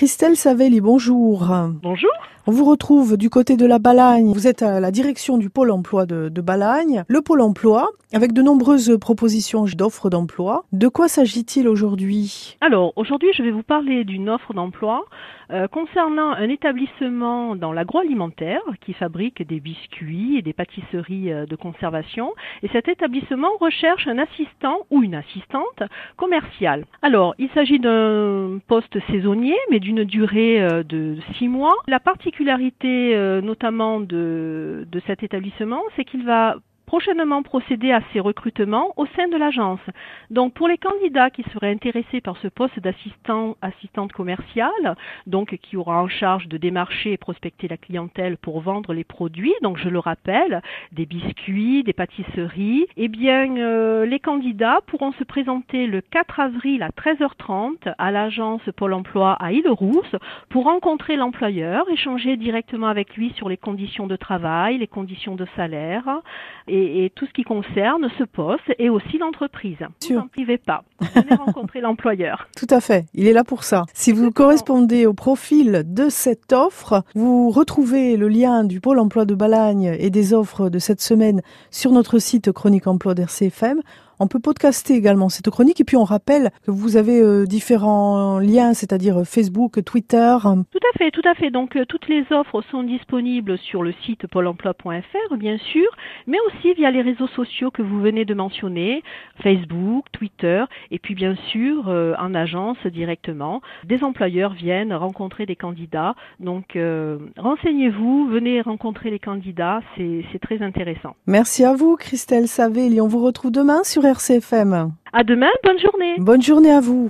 Christelle Savelli, bonjour. Bonjour. On vous retrouve du côté de la Balagne. Vous êtes à la direction du pôle emploi de, de Balagne. Le pôle emploi, avec de nombreuses propositions d'offres d'emploi. De quoi s'agit-il aujourd'hui? Alors, aujourd'hui, je vais vous parler d'une offre d'emploi euh, concernant un établissement dans l'agroalimentaire qui fabrique des biscuits et des pâtisseries euh, de conservation. Et cet établissement recherche un assistant ou une assistante commerciale. Alors, il s'agit d'un poste saisonnier, mais d'une durée euh, de six mois. La particularité notamment de, de cet établissement, c'est qu'il va prochainement procéder à ces recrutements au sein de l'agence. Donc pour les candidats qui seraient intéressés par ce poste d'assistant assistante commerciale, donc qui aura en charge de démarcher et prospecter la clientèle pour vendre les produits, donc je le rappelle, des biscuits, des pâtisseries, eh bien euh, les candidats pourront se présenter le 4 avril à 13h30 à l'agence Pôle emploi à Île-Rousse pour rencontrer l'employeur, échanger directement avec lui sur les conditions de travail, les conditions de salaire et, tout ce qui concerne ce poste et aussi l'entreprise. Ne n'en privez pas. Venez rencontrer l'employeur. Tout à fait. Il est là pour ça. Si vous correspondez au profil de cette offre, vous retrouvez le lien du pôle emploi de Balagne et des offres de cette semaine sur notre site Chronique Emploi d'RCFM. On peut podcaster également cette chronique et puis on rappelle que vous avez euh, différents liens, c'est-à-dire Facebook, Twitter. Tout à fait, tout à fait. Donc euh, toutes les offres sont disponibles sur le site pôle emploi.fr bien sûr, mais aussi via les réseaux sociaux que vous venez de mentionner, Facebook, Twitter et puis bien sûr euh, en agence directement. Des employeurs viennent rencontrer des candidats. Donc renseignez-vous, venez rencontrer les candidats, c'est très intéressant. Merci à vous Christelle Savé. On vous retrouve demain sur RCFM. À demain, bonne journée. Bonne journée à vous.